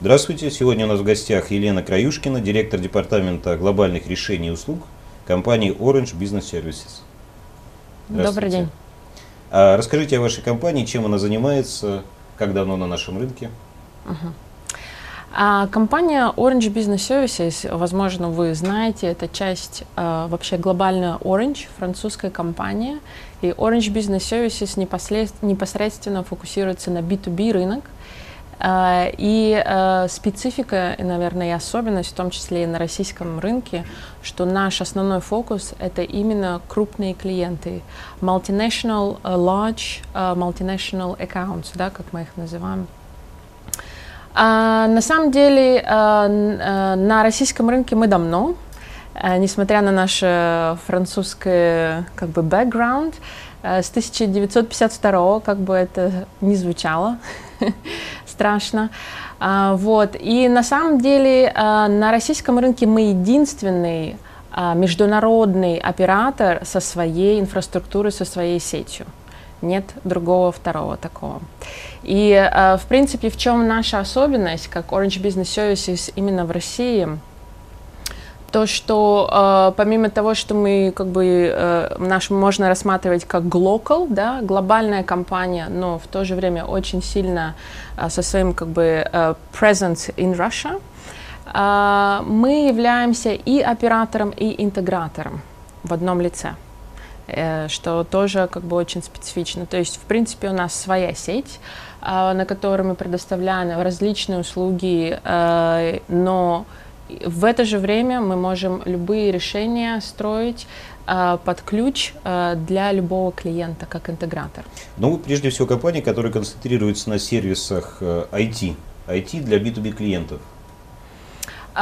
Здравствуйте. Сегодня у нас в гостях Елена Краюшкина, директор департамента глобальных решений и услуг компании Orange Business Services. Добрый день. А расскажите о вашей компании, чем она занимается, как давно на нашем рынке. Uh-huh. А компания Orange Business Services, возможно, вы знаете, это часть а, вообще глобальная Orange, французская компания. И Orange Business Services непосредственно фокусируется на B2B рынок. А, и а, специфика, наверное, и особенность, в том числе и на российском рынке, что наш основной фокус — это именно крупные клиенты. Multinational, large, multinational accounts, да, как мы их называем. А, на самом деле а, на российском рынке мы давно, несмотря на наш французский как бы background, с 1952 как бы это не звучало страшно. А, вот. И на самом деле а, на российском рынке мы единственный а, международный оператор со своей инфраструктурой, со своей сетью нет другого второго такого. И, в принципе, в чем наша особенность, как Orange Business Services именно в России, то, что э, помимо того, что мы как бы э, наш можно рассматривать как global, да, глобальная компания, но в то же время очень сильно э, со своим как бы э, presence in Russia, э, мы являемся и оператором, и интегратором в одном лице. Э, что тоже как бы очень специфично. То есть, в принципе, у нас своя сеть, а, на которой мы предоставляем различные услуги, э, но в это же время мы можем любые решения строить э, под ключ для любого клиента как интегратор. Ну, прежде всего компания, которая концентрируется на сервисах IT, IT для B2B клиентов.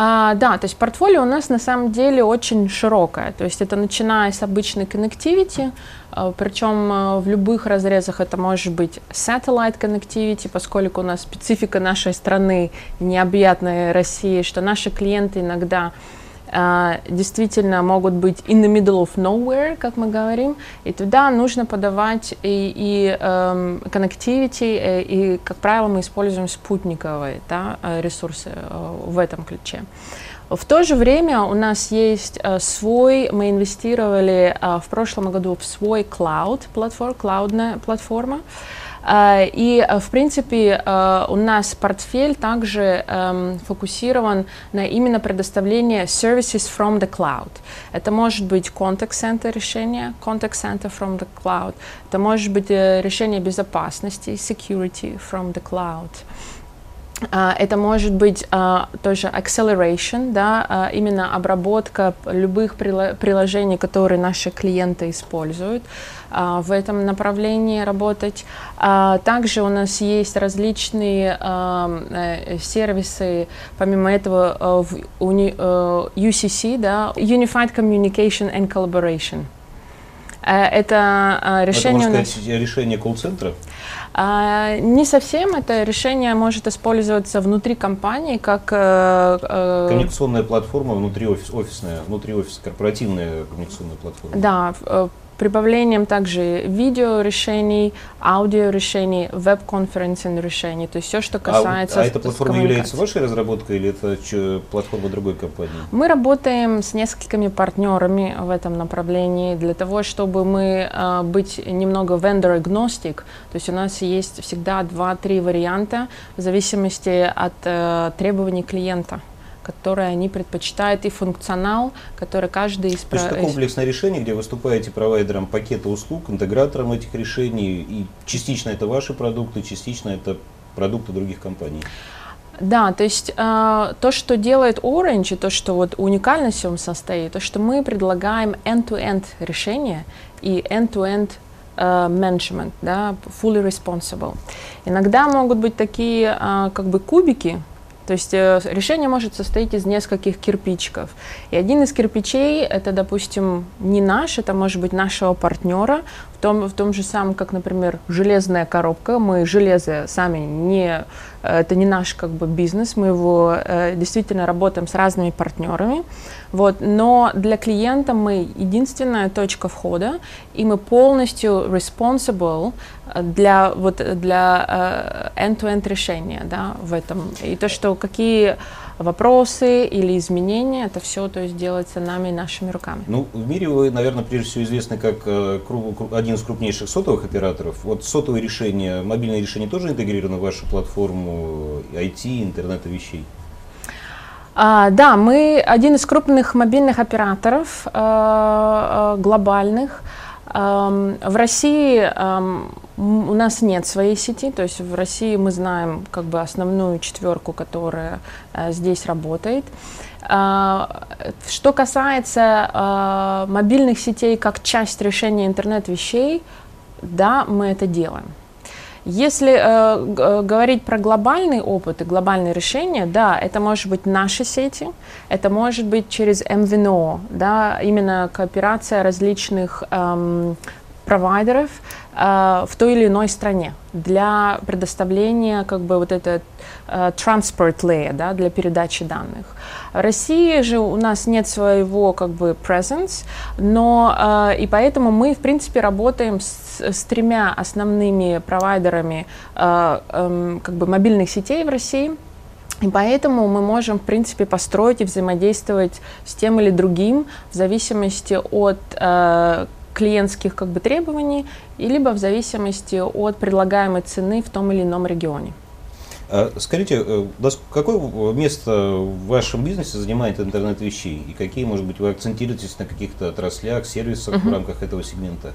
А, да, то есть портфолио у нас на самом деле очень широкое. То есть это начиная с обычной connectivity, а, причем а, в любых разрезах это может быть satellite connectivity, поскольку у нас специфика нашей страны необъятная России, что наши клиенты иногда действительно могут быть in the middle of nowhere, как мы говорим, и туда нужно подавать и, и um, connectivity, и, э, и, как правило, мы используем спутниковые да, э, ресурсы uh, в этом ключе. В то же время у нас есть свой, мы инвестировали в прошлом году в свой cloud, платформ, клаудная платформа, Э, и, э, в принципе, э, у нас портфель также эм, фокусирован на именно предоставление services from the cloud. Это может быть contact center решение, contact center from the cloud. Это может быть решение безопасности, security from the cloud. Uh, это может быть uh, тоже acceleration, да, uh, именно обработка любых приложений, которые наши клиенты используют. А, в этом направлении работать. А, также у нас есть различные а, э, сервисы, помимо этого э, в UCC, э, да, Unified Communication and Collaboration. Это решение это, можно сказать, у нас... решение колл-центра? А, не совсем. Это решение может использоваться внутри компании как... Коммуникационная платформа внутри офис, офисная, внутри офиса, корпоративная коммуникационная платформа. Да, прибавлением также видеорешений, аудиорешений, веб-конференцинг решений, то есть все, что касается... А, а эта платформа является вашей разработкой или это платформа другой компании? Мы работаем с несколькими партнерами в этом направлении для того, чтобы мы э, быть немного vendor agnostic, то есть у нас есть всегда два-три варианта в зависимости от э, требований клиента которые они предпочитают, и функционал, который каждый из... То есть это комплексное решение, где выступаете провайдером пакета услуг, интегратором этих решений, и частично это ваши продукты, частично это продукты других компаний. Да, то есть э, то, что делает Orange, и то, что вот уникальность в нем состоит, то, что мы предлагаем end-to-end решение и end-to-end uh, management, да, fully responsible. Иногда могут быть такие uh, как бы кубики, то есть э, решение может состоять из нескольких кирпичиков. И один из кирпичей это, допустим, не наш, это может быть нашего партнера, в том, в том же самом, как, например, железная коробка. Мы железо сами не... Это не наш как бы бизнес, мы его э, действительно работаем с разными партнерами. Вот, но для клиента мы единственная точка входа, и мы полностью responsible для, вот, для э, end-to-end решения да, в этом. И то, что какие вопросы или изменения, это все то есть делается нами и нашими руками. Ну, в мире вы, наверное, прежде всего известны как э, один из крупнейших сотовых операторов. Вот сотовые решения, мобильные решения тоже интегрированы в вашу платформу IT, интернета вещей? А, да, мы один из крупных мобильных операторов э, глобальных. В России у нас нет своей сети, то есть в России мы знаем как бы основную четверку, которая э, здесь работает. А, что касается а, мобильных сетей как часть решения интернет-вещей, да, мы это делаем. Если э, говорить про глобальный опыт и глобальные решения, да, это может быть наши сети, это может быть через МВНО, да, именно кооперация различных эм, провайдеров э, в той или иной стране для предоставления как бы вот это э, transport layer, да, для передачи данных. В России же у нас нет своего как бы presence, но э, и поэтому мы в принципе работаем с, с тремя основными провайдерами э, э, как бы мобильных сетей в России. И поэтому мы можем, в принципе, построить и взаимодействовать с тем или другим в зависимости от клиентских как бы, требований, и либо в зависимости от предлагаемой цены в том или ином регионе. А скажите, э, какое место в вашем бизнесе занимает интернет вещей? И какие, может быть, вы акцентируетесь на каких-то отраслях, сервисах uh-huh. в рамках этого сегмента?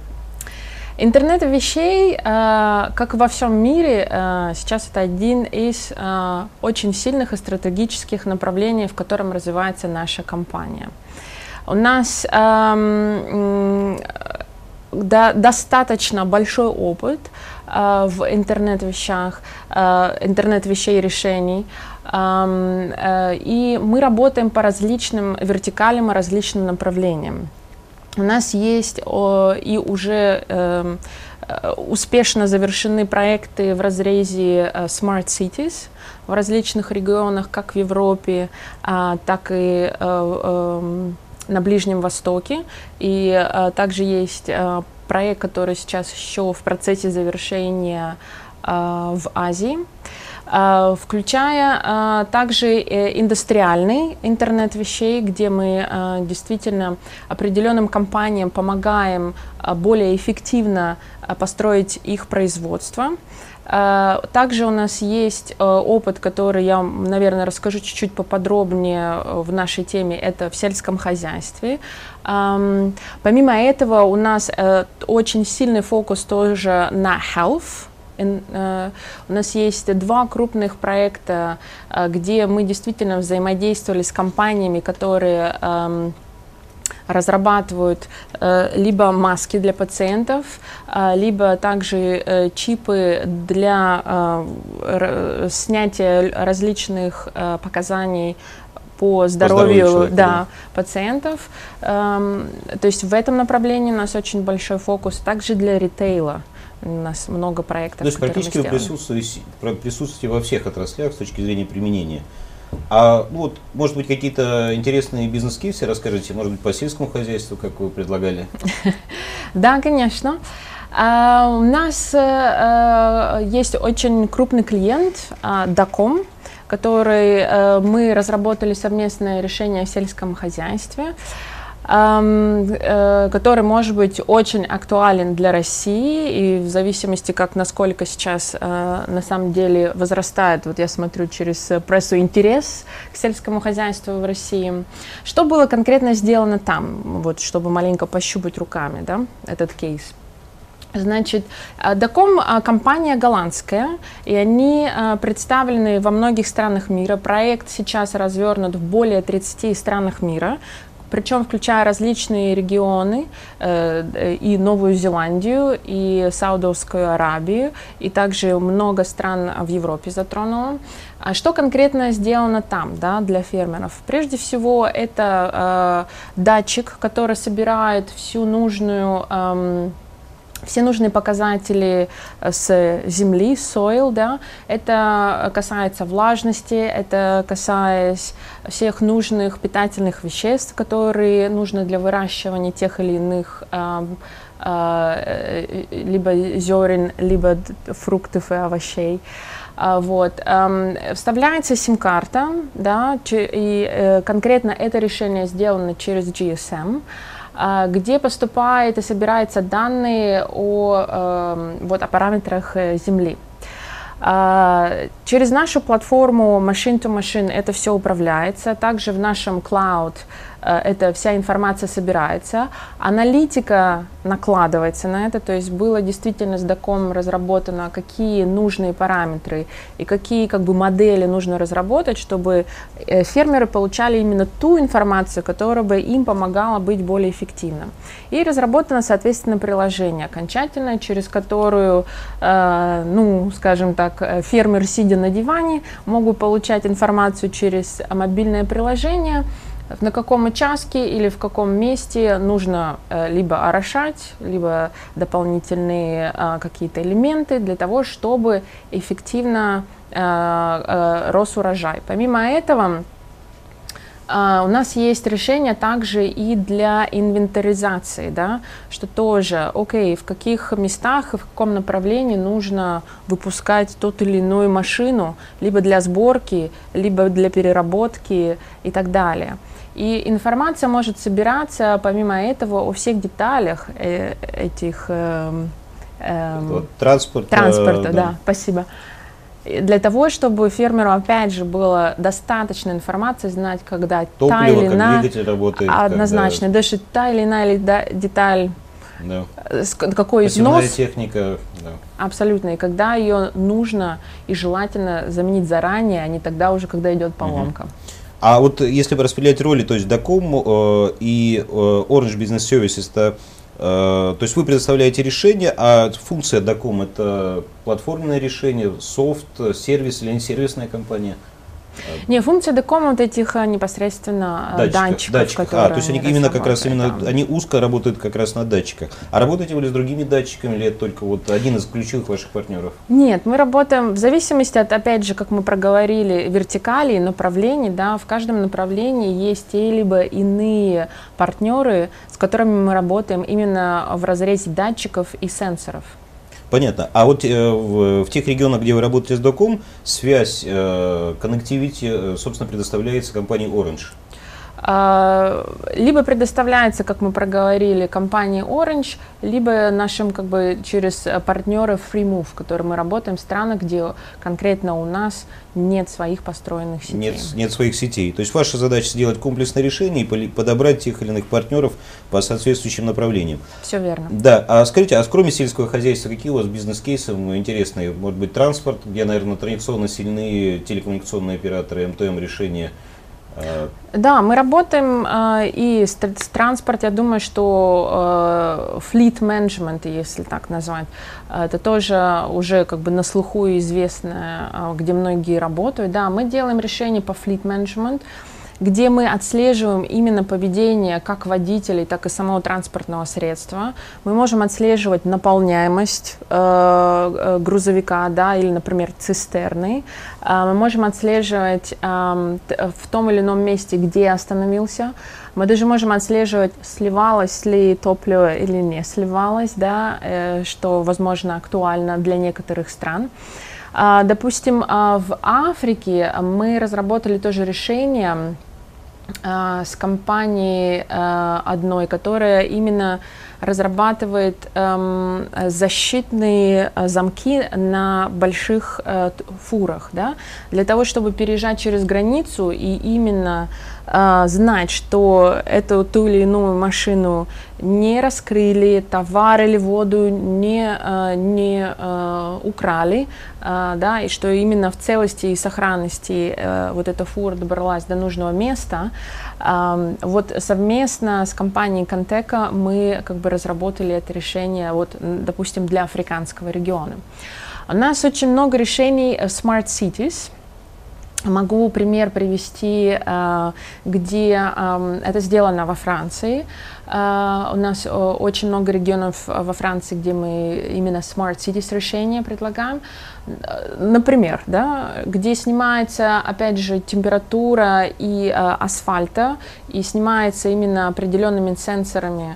Интернет вещей, э, как во всем мире, э, сейчас это один из очень сильных и стратегических направлений, в котором развивается наша компания. У нас эм, до, достаточно большой опыт э, в интернет-вещах, э, интернет-вещей решений. Эм, э, и мы работаем по различным вертикалям и различным направлениям. У нас есть о, и уже э, успешно завершены проекты в разрезе э, Smart Cities в различных регионах, как в Европе, э, так и э, э, на Ближнем Востоке. И а, также есть а, проект, который сейчас еще в процессе завершения а, в Азии. Uh, включая uh, также индустриальный интернет вещей, где мы действительно определенным компаниям помогаем более эффективно построить их производство. Э, также у нас есть э, опыт, который я, наверное, расскажу чуть-чуть поподробнее э, в нашей теме, это в сельском хозяйстве. Помимо этого у нас очень сильный фокус тоже на health, у нас есть два крупных проекта, где мы действительно взаимодействовали с компаниями, которые разрабатывают э, либо маски для пациентов, э, либо также э, чипы для снятия различных показаний по здоровью, по здоровью да, да. пациентов. Эм, то есть в этом направлении у нас очень большой фокус. Также для ритейла у нас много проектов. То есть практически вы присутствуете, присутствуете во всех отраслях с точки зрения применения. А ну, вот, может быть, какие-то интересные бизнес-кейсы расскажите, может быть, по сельскому хозяйству, как вы предлагали? Да, конечно. А, у нас э, есть очень крупный клиент, Даком, который э, мы разработали совместное решение в сельском хозяйстве. Э, который может быть очень актуален для России и в зависимости, как насколько сейчас э, на самом деле возрастает, вот я смотрю через прессу, интерес к сельскому хозяйству в России. Что было конкретно сделано там, вот, чтобы маленько пощупать руками да, этот кейс? Значит, Даком компания голландская, и они представлены во многих странах мира. Проект сейчас развернут в более 30 странах мира причем включая различные регионы, э, и Новую Зеландию, и Саудовскую Аравию, и также много стран в Европе затронуло. А что конкретно сделано там да, для фермеров? Прежде всего, это э, датчик, который собирает всю нужную э, все нужные показатели э, с земли, soil, да, это касается влажности, это касается всех нужных питательных веществ, которые нужны для выращивания тех или иных э, э, либо зерен, либо фруктов и овощей. Вот. Вставляется сим-карта, да, и конкретно это решение сделано через GSM. А, где поступает и собираются данные о, эм, вот, о параметрах э, Земли. А, через нашу платформу Machine to Machine это все управляется. Также в нашем cloud эта вся информация собирается, аналитика накладывается на это, то есть было действительно с доком разработано, какие нужные параметры и какие как бы модели нужно разработать, чтобы э, фермеры получали именно ту информацию, которая бы им помогала быть более эффективным. И разработано, соответственно, приложение окончательное, через которую, э, ну, скажем так, фермер, сидя на диване, могут получать информацию через мобильное приложение, на каком участке или в каком месте нужно э, либо орошать, либо дополнительные э, какие-то элементы для того, чтобы эффективно э, рос урожай. Помимо этого, Uh, у нас есть решение также и для инвентаризации, да, что тоже, окей, в каких местах и в каком направлении нужно выпускать тот или иную машину, либо для сборки, либо для переработки и так далее. И информация может собираться, помимо этого, о всех деталях э, этих э, э, вот, транспорта. Транспорта, да. да, спасибо. Для того, чтобы фермеру, опять же, было достаточно информации знать, когда Топливо, та или иная... работает. Однозначно. Когда... Даже та или иная деталь да. какой износ. техника. Да. Абсолютно. И когда ее нужно и желательно заменить заранее, а не тогда уже, когда идет поломка. Угу. А вот если распределять роли, то есть Dacom э, и э, Orange Business Services, это, э, то есть вы предоставляете решение, а функция Dacom это платформенное решение, софт, сервис или не сервисная компания – не, функция декома вот этих а, непосредственно датчиков, датчиков, датчиков. А, то есть они именно как раз именно да. они узко работают как раз на датчиках. А работаете вы ли с другими датчиками или это только вот один из ключевых ваших партнеров? Нет, мы работаем в зависимости от, опять же, как мы проговорили, вертикали, направлений, да, в каждом направлении есть те либо иные партнеры, с которыми мы работаем именно в разрезе датчиков и сенсоров. Понятно. А вот э, в, в тех регионах, где вы работаете с доком, связь, э, connectivity, э, собственно, предоставляется компанией Orange. А, либо предоставляется, как мы проговорили, компании Orange, либо нашим как бы через партнеров FreeMove, которые мы работаем в странах, где конкретно у нас нет своих построенных сетей. Нет, нет своих сетей. То есть ваша задача сделать комплексное решение и подобрать тех или иных партнеров по соответствующим направлениям. Все верно. Да, а скажите, а кроме сельского хозяйства, какие у вас бизнес-кейсы интересные? Может быть, транспорт, где, наверное, традиционно сильные телекоммуникационные операторы, МТМ решения – да, мы работаем э, и с, с транспорт, я думаю, что э, fleet management, если так назвать, это тоже уже как бы на слуху известно, э, где многие работают. Да, мы делаем решения по fleet management, где мы отслеживаем именно поведение как водителей, так и самого транспортного средства. Мы можем отслеживать наполняемость э, э грузовика, да, или, например, цистерны. Э, мы можем отслеживать э, в том или ином месте, где остановился. Мы даже можем отслеживать, сливалось ли топливо или не сливалось, да, э, что, возможно, актуально для некоторых стран. А, допустим, а, в Африке мы разработали тоже решение с компанией одной, которая именно разрабатывает эм, защитные замки на больших э, фурах, да, для того, чтобы переезжать через границу и именно э, знать, что эту ту или иную машину не раскрыли, товар или воду не, э, не э, украли, э, да, и что именно в целости и сохранности э, вот эта фура добралась до нужного места. Э, вот совместно с компанией Контека мы как бы разработали это решение, вот, допустим, для африканского региона. У нас очень много решений Smart Cities – Могу пример привести, э, где эм, это сделано во Франции. Э, у нас очень много регионов во Франции, где мы именно Smart Cities решения предлагаем. Например, да, где снимается, опять же, температура и асфальта, и снимается именно определенными сенсорами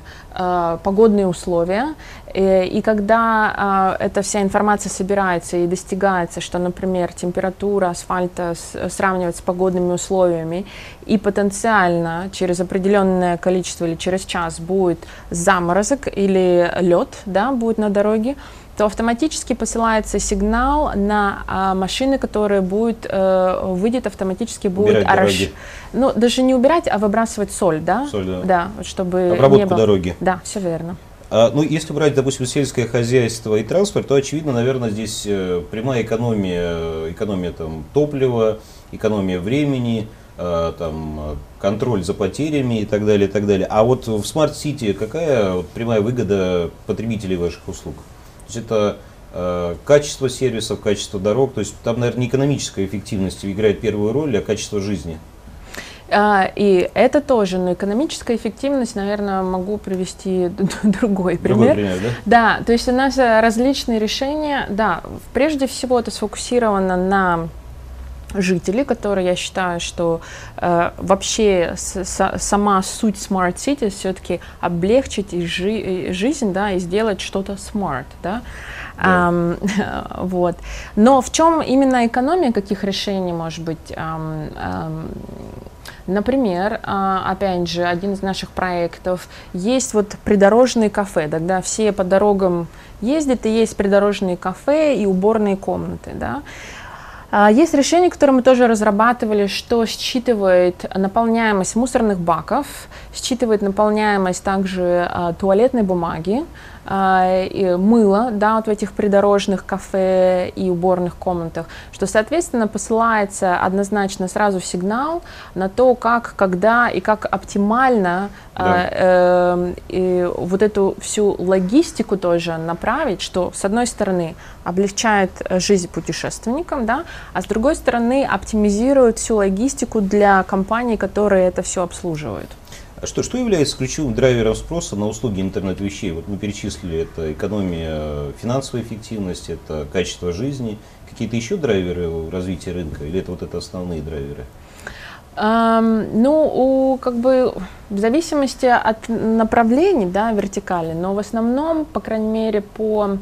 погодные условия. И когда эта вся информация собирается и достигается, что, например, температура асфальта сравнивать с погодными условиями, и потенциально через определенное количество или через час будет заморозок или лед, да, будет на дороге, то автоматически посылается сигнал на а, машины, которые будет, э, выйдет автоматически будет ораш... ну даже не убирать, а выбрасывать соль, да, соль, да, да чтобы обработку не было... дороги, да, все верно. А, ну, если брать, допустим, сельское хозяйство и транспорт, то, очевидно, наверное, здесь э, прямая экономия, экономия там, топлива, экономия времени, э, там, контроль за потерями и так далее, и так далее. А вот в City какая прямая выгода потребителей ваших услуг? То есть это э, качество сервисов, качество дорог, то есть там, наверное, не экономическая эффективность играет первую роль, а качество жизни. А, и это тоже, но экономическая эффективность, наверное, могу привести другой пример. Другой пример, да? Да, то есть у нас э, различные решения, да, прежде всего это сфокусировано на жителей, которые я считаю, что э, вообще с, с, сама суть Smart City все-таки облегчить и жи, и жизнь, да, и сделать что-то smart, да. Да. Um, вот. Но в чем именно экономия каких решений может быть? Um, um, Например, а, опять же, один из наших проектов, есть вот придорожные кафе, тогда все по дорогам ездят, и есть придорожные кафе и уборные комнаты, да. А, есть решение, которое мы тоже разрабатывали, что считывает наполняемость мусорных баков, считывает наполняемость также а, туалетной бумаги, а, мыло, да, вот в этих придорожных кафе и уборных комнатах, что, соответственно, посылается однозначно сразу сигнал на то, как, когда и как оптимально да. э, э, вот эту всю логистику тоже направить, что, с одной стороны, облегчает жизнь путешественникам, да, а с другой стороны, оптимизирует всю логистику для компаний, которые это все обслуживают. А что, что является ключевым драйвером спроса на услуги интернет-вещей? Вот мы перечислили, это экономия, финансовая эффективность, это качество жизни. Какие-то еще драйверы развития рынка или это вот это основные драйверы? Um, ну, у, как бы в зависимости от направлений, да, вертикали, но в основном, по крайней мере, по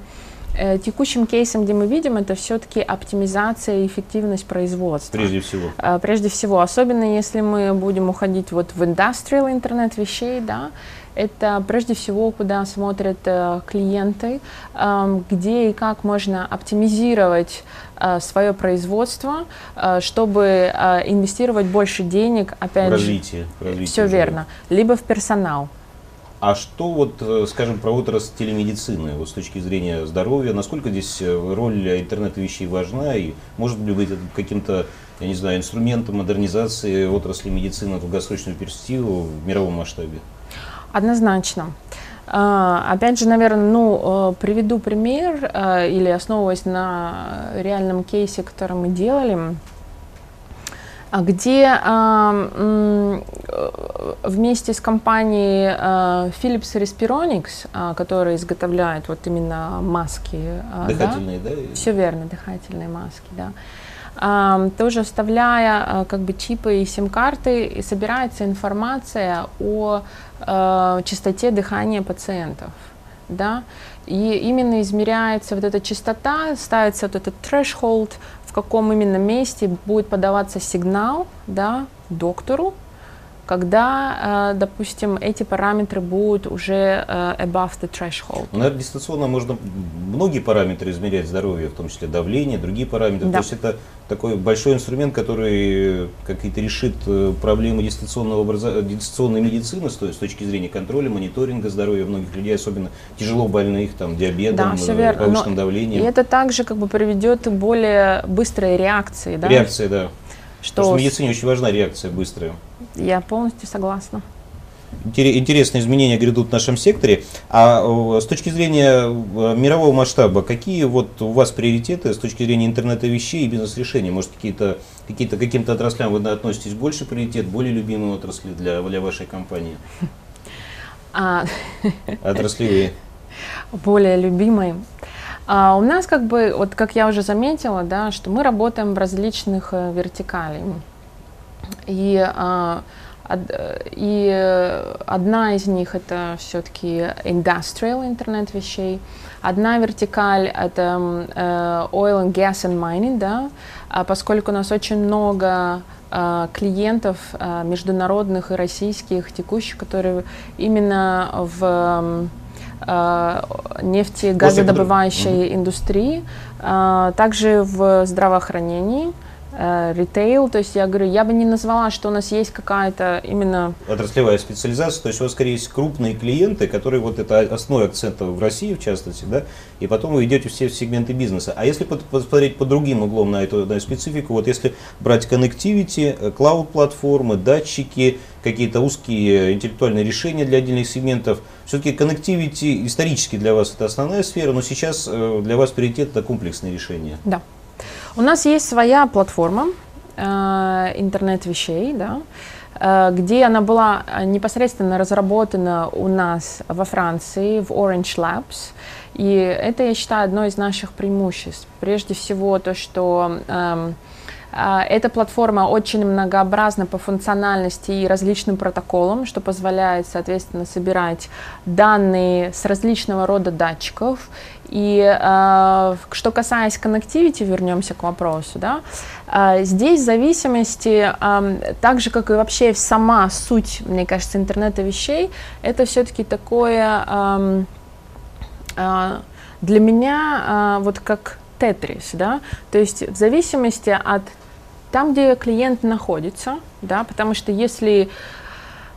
текущим кейсом, где мы видим, это все-таки оптимизация и эффективность производства. Прежде всего. Э, прежде всего, особенно если мы будем уходить вот в индустриал интернет вещей, да, это прежде всего, куда смотрят э, клиенты, э, где и как можно оптимизировать э, свое производство, э, чтобы э, инвестировать больше денег, опять в развитие, же, развитие все верно, либо в персонал. А что вот, э, скажем, про отрасль телемедицины, вот с точки зрения здоровья, насколько здесь э, роль интернет-вещей важна и может ли быть каким-то, я не знаю, инструментом модернизации отрасли медицины в долгосрочную перспективу в мировом масштабе? Однозначно. А, опять же, наверное, ну, э, приведу пример или основываясь на реальном кейсе, который мы делали. А где э, вместе с компанией э, Philips Respironics, э, которая изготовляет вот именно маски, э, дыхательные, да? да? Все верно, дыхательные маски, да. Uh, тоже вставляя uh, как бы чипы и сим-карты, и собирается информация о uh, частоте дыхания пациентов, да, и именно измеряется вот эта частота, ставится вот этот threshold, каком именно месте будет подаваться сигнал да, доктору, когда, э, допустим, эти параметры будут уже э, above the threshold. Ну, наверное, дистанционно можно многие параметры измерять здоровье, в том числе давление, другие параметры. Да. То есть это такой большой инструмент, который какие-то решит э, проблемы дистанционного образа... дистанционной медицины с точки зрения контроля, мониторинга здоровья многих людей, особенно тяжело больных, там, диабетом, да, повышенным Но давлением. И это также как бы приведет к более быстрой реакции. Да? Реакция, да. Что... Потому что в медицине очень важна реакция быстрая. Я полностью согласна. интересные изменения грядут в нашем секторе. А с точки зрения мирового масштаба, какие вот у вас приоритеты с точки зрения интернета вещей и бизнес-решений? Может, какие-то, какие-то, каким-то отраслям вы относитесь больше приоритет, более любимые отрасли для, для вашей компании? А... Отраслевые. Более любимые. А у нас как бы, вот как я уже заметила, да, что мы работаем в различных э, вертикалях. И а, и одна из них это все-таки industrial интернет вещей. Одна вертикаль это э, oil and gas and mining, да, а поскольку у нас очень много э, клиентов международных и российских текущих, которые именно в нефти газодобывающей индустрии, также в здравоохранении, Э, ритейл, то есть я говорю, я бы не назвала, что у нас есть какая-то именно... Отраслевая специализация, то есть у вас скорее есть крупные клиенты, которые вот это основной акцент в России в частности, да, и потом вы идете все в сегменты бизнеса. А если посмотреть по другим углом на эту на специфику, вот если брать connectivity, клауд-платформы, датчики, какие-то узкие интеллектуальные решения для отдельных сегментов, все-таки connectivity исторически для вас это основная сфера, но сейчас э, для вас приоритет это комплексные решения. Да. У нас есть своя платформа э, интернет вещей, да, э, где она была непосредственно разработана у нас во Франции, в Orange Labs. И это, я считаю, одно из наших преимуществ. Прежде всего то, что э, эта платформа очень многообразна по функциональности и различным протоколам, что позволяет, соответственно, собирать данные с различного рода датчиков. И э, что касаясь connectivity, вернемся к вопросу, да, э, здесь зависимости, э, так же как и вообще сама суть, мне кажется, интернета вещей, это все-таки такое э, э, для меня э, вот как тетрис, да, то есть в зависимости от там, где клиент находится, да, потому что если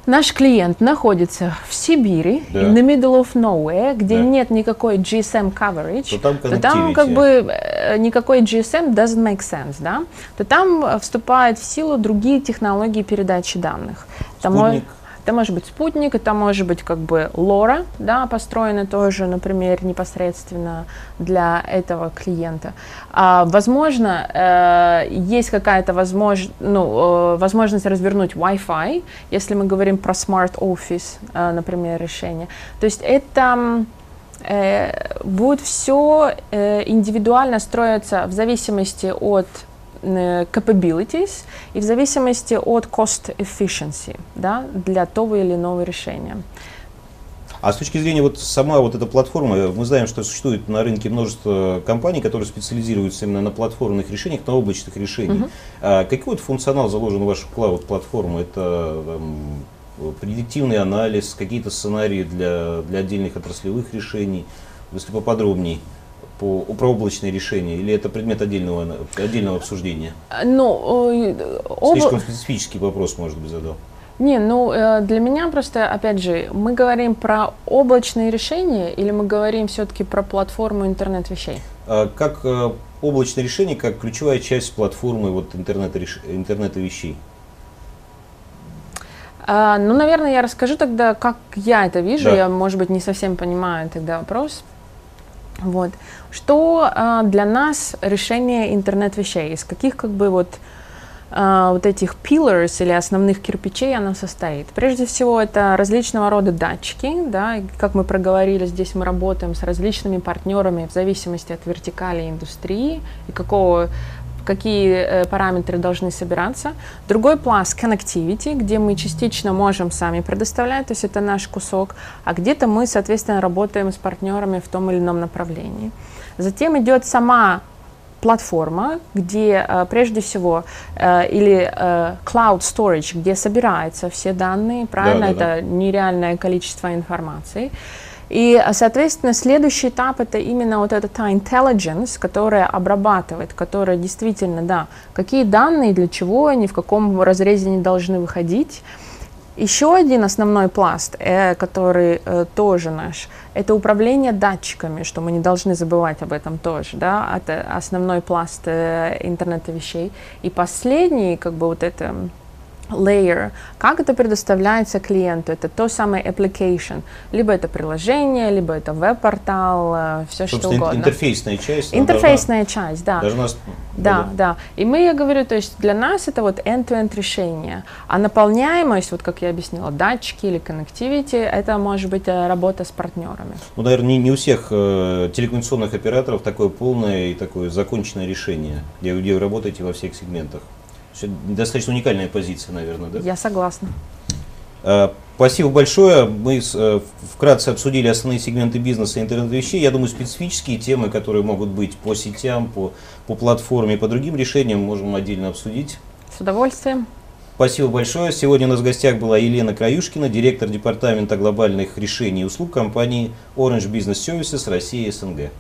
Наш клиент находится в Сибири, да. in the middle of nowhere, где да. нет никакой GSM coverage, то там, то там как бы э, никакой GSM doesn't make sense, да, то там вступают в силу другие технологии передачи данных. Спутник. Это может быть спутник, это может быть как бы лора, да, построена тоже, например, непосредственно для этого клиента. А, возможно, э, есть какая-то возмож... ну, э, возможность развернуть Wi-Fi, если мы говорим про Smart Office, э, например, решение. То есть это э, будет все э, индивидуально строиться в зависимости от capabilities и в зависимости от cost efficiency да, для того или иного решения. А с точки зрения вот сама вот эта платформа, мы знаем, что существует на рынке множество компаний, которые специализируются именно на платформных решениях, на облачных решениях. Uh-huh. А какой вот функционал заложен в вашу клауд-платформу? Это там, предиктивный анализ, какие-то сценарии для, для отдельных отраслевых решений, если поподробнее по, про облачные решения, или это предмет отдельного, отдельного обсуждения? Ну, об... Слишком специфический вопрос, может быть, задал. Не, ну э, для меня просто, опять же, мы говорим про облачные решения или мы говорим все-таки про платформу интернет вещей? А, как э, облачное решение, как ключевая часть платформы вот, интернета, интернета вещей? А, ну, наверное, я расскажу тогда, как я это вижу. Да. Я, может быть, не совсем понимаю тогда вопрос. Вот. Что э, для нас решение интернет-вещей? Из каких как бы вот э, вот этих pillars или основных кирпичей она состоит. Прежде всего, это различного рода датчики, да, как мы проговорили, здесь мы работаем с различными партнерами в зависимости от вертикали индустрии и какого какие э, параметры должны собираться. Другой пласт connectivity, где мы частично можем сами предоставлять, то есть это наш кусок, а где-то мы, соответственно, работаем с партнерами в том или ином направлении. Затем идет сама платформа, где э, прежде всего э, или cloud storage, где собираются все данные, правильно, да, да, да. это нереальное количество информации. И, соответственно, следующий этап это именно вот эта та intelligence, которая обрабатывает, которая действительно, да, какие данные, для чего они, в каком разрезе они должны выходить. Еще один основной пласт, э, который э, тоже наш, это управление датчиками, что мы не должны забывать об этом тоже, да, это основной пласт э, интернета вещей. И последний, как бы вот это layer, как это предоставляется клиенту. Это то самое application. Либо это приложение, либо это веб-портал, все что Собственно, ин- угодно. интерфейсная часть. Интерфейсная часть, да. Должна, должна с- Да, да. И мы, я говорю, то есть для нас это вот end-to-end решение. А наполняемость, вот как я объяснила, датчики или connectivity, это может быть э, работа с партнерами. Ну, наверное, не, не у всех э, телекоммуникационных операторов такое полное и такое законченное решение, где вы работаете во всех сегментах. Есть Достаточно уникальная позиция, наверное, да? Я согласна. Э, Спасибо большое. Мы э, вкратце обсудили основные сегменты бизнеса и интернет-вещей. Я думаю, специфические темы, которые могут быть по сетям, по, по платформе, по другим решениям, можем отдельно обсудить. С удовольствием. Спасибо большое. Сегодня у нас в гостях была Елена Краюшкина, директор департамента глобальных решений и услуг компании Orange Business Services Россия СНГ.